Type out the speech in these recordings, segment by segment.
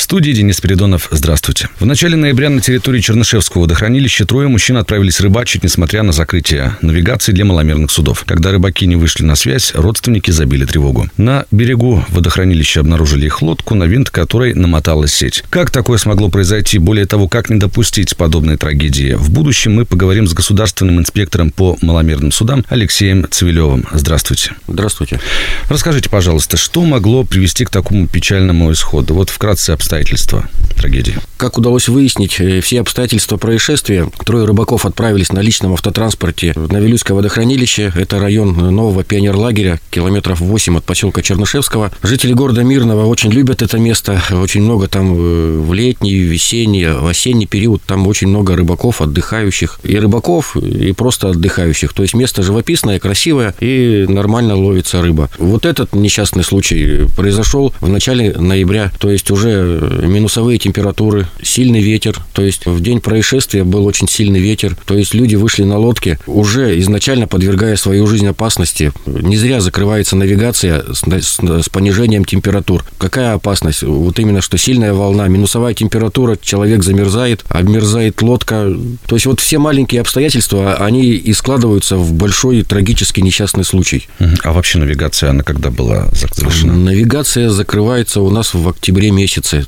студии Денис Спиридонов. Здравствуйте. В начале ноября на территории Чернышевского водохранилища трое мужчин отправились рыбачить, несмотря на закрытие навигации для маломерных судов. Когда рыбаки не вышли на связь, родственники забили тревогу. На берегу водохранилища обнаружили их лодку, на винт которой намоталась сеть. Как такое смогло произойти? Более того, как не допустить подобной трагедии? В будущем мы поговорим с государственным инспектором по маломерным судам Алексеем Цивилевым. Здравствуйте. Здравствуйте. Расскажите, пожалуйста, что могло привести к такому печальному исходу? Вот вкратце обстоятельства обстоятельства трагедии? Как удалось выяснить, э, все обстоятельства происшествия. Трое рыбаков отправились на личном автотранспорте на Вилюйское водохранилище. Это район нового пионерлагеря, километров 8 от поселка Чернышевского. Жители города Мирного очень любят это место. Очень много там э, в летний, весенний, в осенний период там очень много рыбаков, отдыхающих. И рыбаков, и просто отдыхающих. То есть место живописное, красивое, и нормально ловится рыба. Вот этот несчастный случай произошел в начале ноября. То есть уже минусовые температуры, сильный ветер. То есть в день происшествия был очень сильный ветер. То есть люди вышли на лодке, уже изначально подвергая свою жизнь опасности. Не зря закрывается навигация с, с, с понижением температур. Какая опасность? Вот именно, что сильная волна, минусовая температура, человек замерзает, обмерзает лодка. То есть вот все маленькие обстоятельства, они и складываются в большой трагический несчастный случай. А вообще навигация, она когда была завершена? Навигация закрывается у нас в октябре месяце.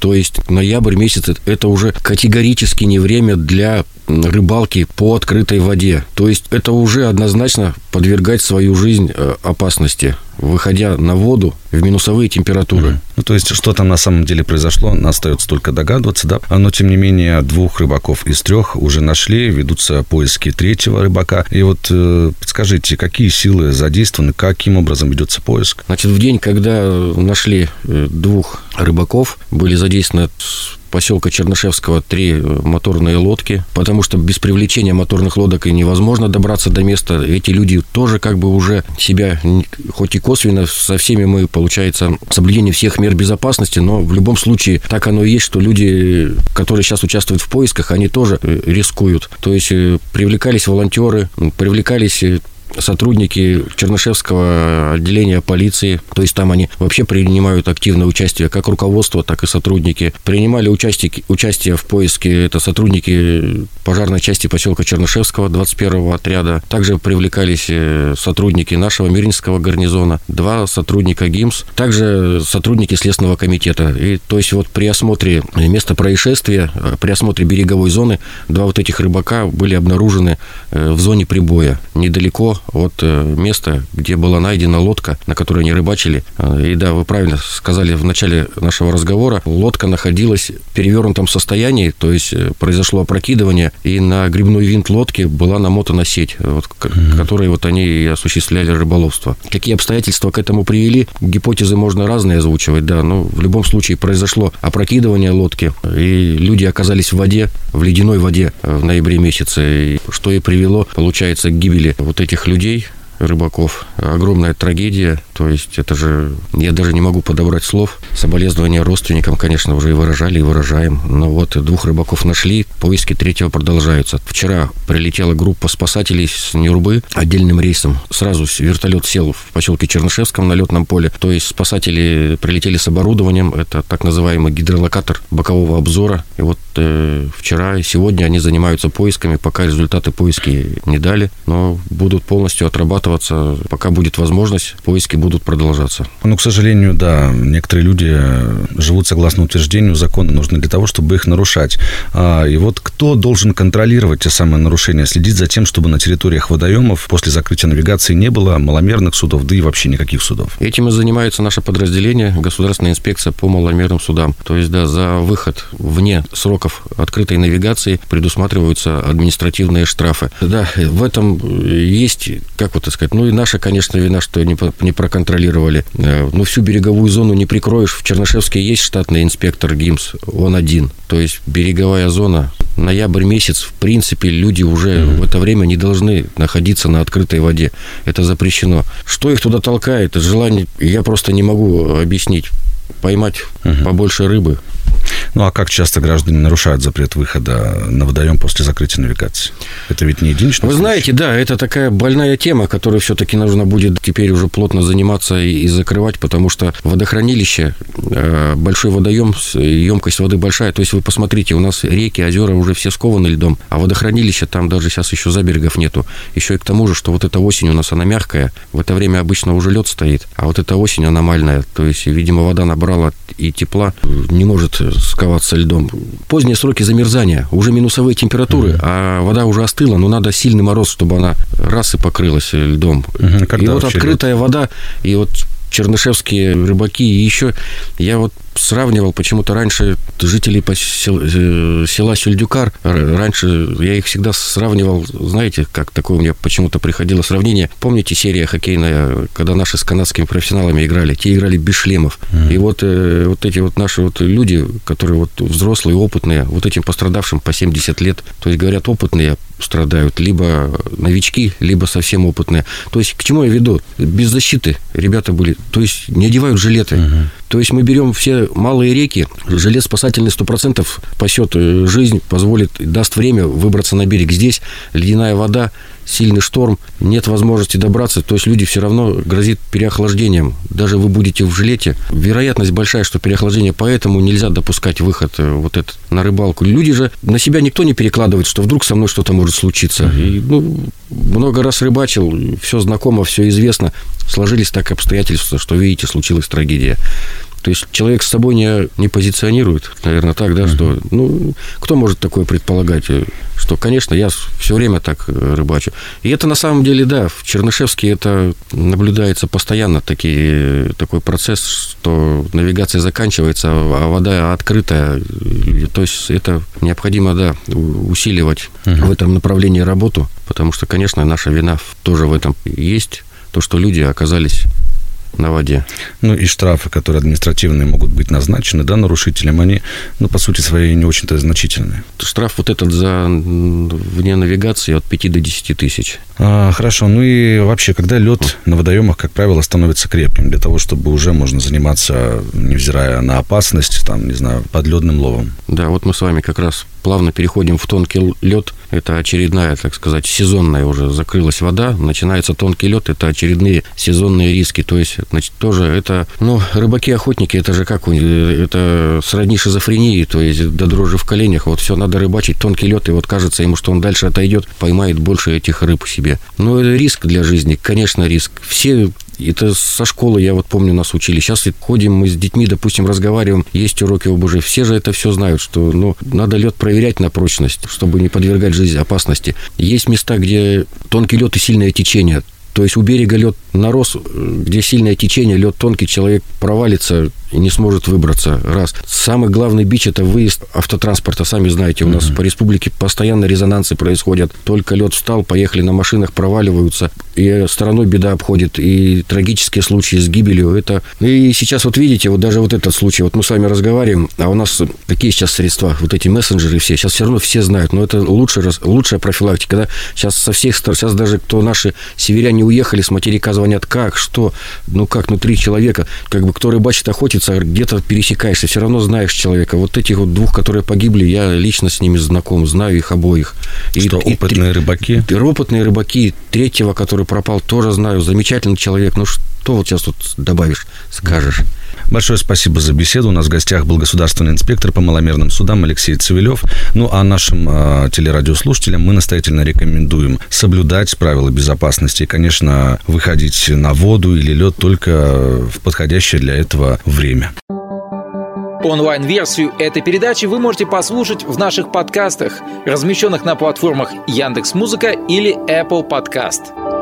То есть ноябрь месяц – это уже категорически не время для рыбалки по открытой воде. То есть это уже однозначно подвергать свою жизнь э, опасности, выходя на воду в минусовые температуры. Ну, то есть, что там на самом деле произошло, остается только догадываться, да. Но, тем не менее, двух рыбаков из трех уже нашли, ведутся поиски третьего рыбака. И вот э, подскажите, какие силы задействованы, каким образом ведется поиск? Значит, в день, когда нашли э, двух рыбаков, были задействованы поселка Чернышевского три э, моторные лодки, потому что без привлечения моторных лодок и невозможно добраться до места. Эти люди тоже как бы уже себя, хоть и косвенно, со всеми мы, получается, соблюдение всех мер безопасности, но в любом случае так оно и есть, что люди, которые сейчас участвуют в поисках, они тоже э, рискуют. То есть э, привлекались волонтеры, привлекались сотрудники Чернышевского отделения полиции, то есть там они вообще принимают активное участие, как руководство, так и сотрудники. Принимали участие, участие в поиске, это сотрудники пожарной части поселка Чернышевского 21-го отряда. Также привлекались э, сотрудники нашего Мирнинского гарнизона, два сотрудника ГИМС, также сотрудники Следственного комитета. И то есть вот при осмотре места происшествия, э, при осмотре береговой зоны, два вот этих рыбака были обнаружены э, в зоне прибоя, недалеко от э, места, где была найдена лодка, на которой они рыбачили. Э, и да, вы правильно сказали в начале нашего разговора, лодка находилась в перевернутом состоянии, то есть э, произошло опрокидывание, и на грибной винт лодки была намотана сеть, вот, mm-hmm. которой вот они и осуществляли рыболовство. Какие обстоятельства к этому привели? Гипотезы можно разные озвучивать, да, но в любом случае произошло опрокидывание лодки, и люди оказались в воде, в ледяной воде в ноябре месяце, что и привело, получается, к гибели вот этих людей, рыбаков. Огромная трагедия. То есть это же... Я даже не могу подобрать слов. Соболезнования родственникам, конечно, уже и выражали, и выражаем. Но вот двух рыбаков нашли, поиски третьего продолжаются. Вчера прилетела группа спасателей с Нюрбы отдельным рейсом. Сразу вертолет сел в поселке Чернышевском на летном поле. То есть спасатели прилетели с оборудованием. Это так называемый гидролокатор бокового обзора. И вот э, вчера и сегодня они занимаются поисками. Пока результаты поиски не дали, но будут полностью отрабатывать оставаться, пока будет возможность, поиски будут продолжаться. Ну, к сожалению, да, некоторые люди живут согласно утверждению закона, нужны для того, чтобы их нарушать. А, и вот кто должен контролировать те самые нарушения, следить за тем, чтобы на территориях водоемов после закрытия навигации не было маломерных судов, да и вообще никаких судов? Этим и занимается наше подразделение, Государственная инспекция по маломерным судам. То есть, да, за выход вне сроков открытой навигации предусматриваются административные штрафы. Да, в этом есть, как вот сказать, ну и наша, конечно, вина, что не, не проконтролировали. Э, ну, всю береговую зону не прикроешь. В Чернышевске есть штатный инспектор ГИМС, он один. То есть береговая зона, ноябрь месяц, в принципе, люди уже mm-hmm. в это время не должны находиться на открытой воде. Это запрещено. Что их туда толкает? Желание, я просто не могу объяснить поймать угу. побольше рыбы, Ну а как часто граждане нарушают запрет выхода на водоем после закрытия навигации? Это ведь не единичный Вы случай. знаете, да, это такая больная тема, которой все-таки нужно будет теперь уже плотно заниматься и, и закрывать, потому что водохранилище, э, большой водоем, емкость воды большая. То есть вы посмотрите, у нас реки, озера уже все скованы льдом, а водохранилище там даже сейчас еще заберегов нету. Еще и к тому же, что вот эта осень у нас, она мягкая, в это время обычно уже лед стоит, а вот эта осень аномальная, то есть, видимо, вода набрала и тепла, не может сковаться льдом. Поздние сроки замерзания, уже минусовые температуры, а вода уже остыла, но надо сильный мороз, чтобы она раз и покрылась льдом. Мгм, когда и вот открытая вода, и вот чернышевские рыбаки, и еще я вот сравнивал почему-то раньше жителей посел- э, села Сюльдюкар, раньше я их всегда сравнивал, знаете, как такое у меня почему-то приходило сравнение. Помните серия хоккейная, когда наши с канадскими профессионалами играли? Те играли без шлемов. И вот, э, вот эти вот наши вот люди, которые вот взрослые, опытные, вот этим пострадавшим по 70 лет, то есть, говорят, опытные страдают, либо новички, либо совсем опытные. То есть, к чему я веду? Без защиты ребята были, то есть, не одевают жилеты. То есть, мы берем все малые реки, жилет спасательный 100% спасет э, жизнь, позволит, даст время выбраться на берег. Здесь ледяная вода, сильный шторм, нет возможности добраться, то есть люди все равно грозит переохлаждением. Даже вы будете в жилете, вероятность большая, что переохлаждение, поэтому нельзя допускать выход э, вот этот на рыбалку. Люди же на себя никто не перекладывает, что вдруг со мной что-то может случиться. И, ну, много раз рыбачил, все знакомо, все известно. Сложились так обстоятельства, что, видите, случилась трагедия. То есть человек с собой не, не позиционирует, наверное, так, да, что, ну, кто может такое предполагать, э, что, конечно, я все время так э, рыбачу. И это на самом деле, да, в Чернышевске это наблюдается постоянно такие, такой процесс, что навигация заканчивается, а вода открытая. То есть это необходимо, да, усиливать в этом направлении работу, потому что, конечно, наша вина тоже в этом есть, то, что люди оказались на воде. Ну и штрафы, которые административные могут быть назначены, да, нарушителям, они, ну, по сути своей, не очень-то значительные. Штраф вот этот за вне навигации от 5 до 10 тысяч. А, хорошо, ну и вообще, когда лед на водоемах, как правило, становится крепким, для того, чтобы уже можно заниматься, невзирая на опасность, там, не знаю, подледным ловом. Да, вот мы с вами как раз плавно переходим в тонкий лед. Это очередная, так сказать, сезонная уже закрылась вода. Начинается тонкий лед. Это очередные сезонные риски. То есть, значит, тоже это, ну, рыбаки-охотники, это же как, э, это сродни шизофрении, то есть до дрожи в коленях. Вот все, надо рыбачить, тонкий лед, и вот кажется ему, что он дальше отойдет, поймает больше этих рыб себе. Ну, это риск для жизни, конечно, риск. Все это со школы, я вот помню, нас учили. Сейчас ходим мы с детьми, допустим, разговариваем, есть уроки ОБЖ. Все же это все знают, что ну, надо лед проверять на прочность, чтобы не подвергать жизнь опасности. Есть места, где тонкий лед и сильное течение. То есть у берега лед нарос, где сильное течение, лед тонкий, человек провалится и не сможет выбраться. Раз. Самый главный бич – это выезд автотранспорта. Сами знаете, у нас по республике постоянно резонансы происходят. Только лед встал, поехали на машинах, проваливаются. И стороной беда обходит. И трагические случаи с гибелью. Это... И сейчас вот видите, вот даже вот этот случай. Вот мы с вами разговариваем, а у нас какие сейчас средства? Вот эти мессенджеры все. Сейчас все равно все знают. Но это лучшая, лучшая профилактика. Да? Сейчас со всех сторон, сейчас даже кто наши северяне уехали с материка, звонят, как, что, ну как, ну три человека, как бы кто рыбачит, охотится, где-то пересекаешься, все равно знаешь человека. Вот этих вот двух, которые погибли, я лично с ними знаком, знаю их обоих. И- Что, и опытные рыбаки? три- опытные рыбаки, третьего, который пропал, тоже знаю, замечательный человек. Ну что вот сейчас тут добавишь, скажешь? Большое спасибо за беседу. У нас в гостях был государственный инспектор по маломерным судам Алексей Цивилев. Ну, а нашим э, телерадиослушателям мы настоятельно рекомендуем соблюдать правила безопасности и, конечно, выходить на воду или лед только в подходящее для этого время. Онлайн-версию этой передачи вы можете послушать в наших подкастах, размещенных на платформах Яндекс.Музыка или Apple Podcast.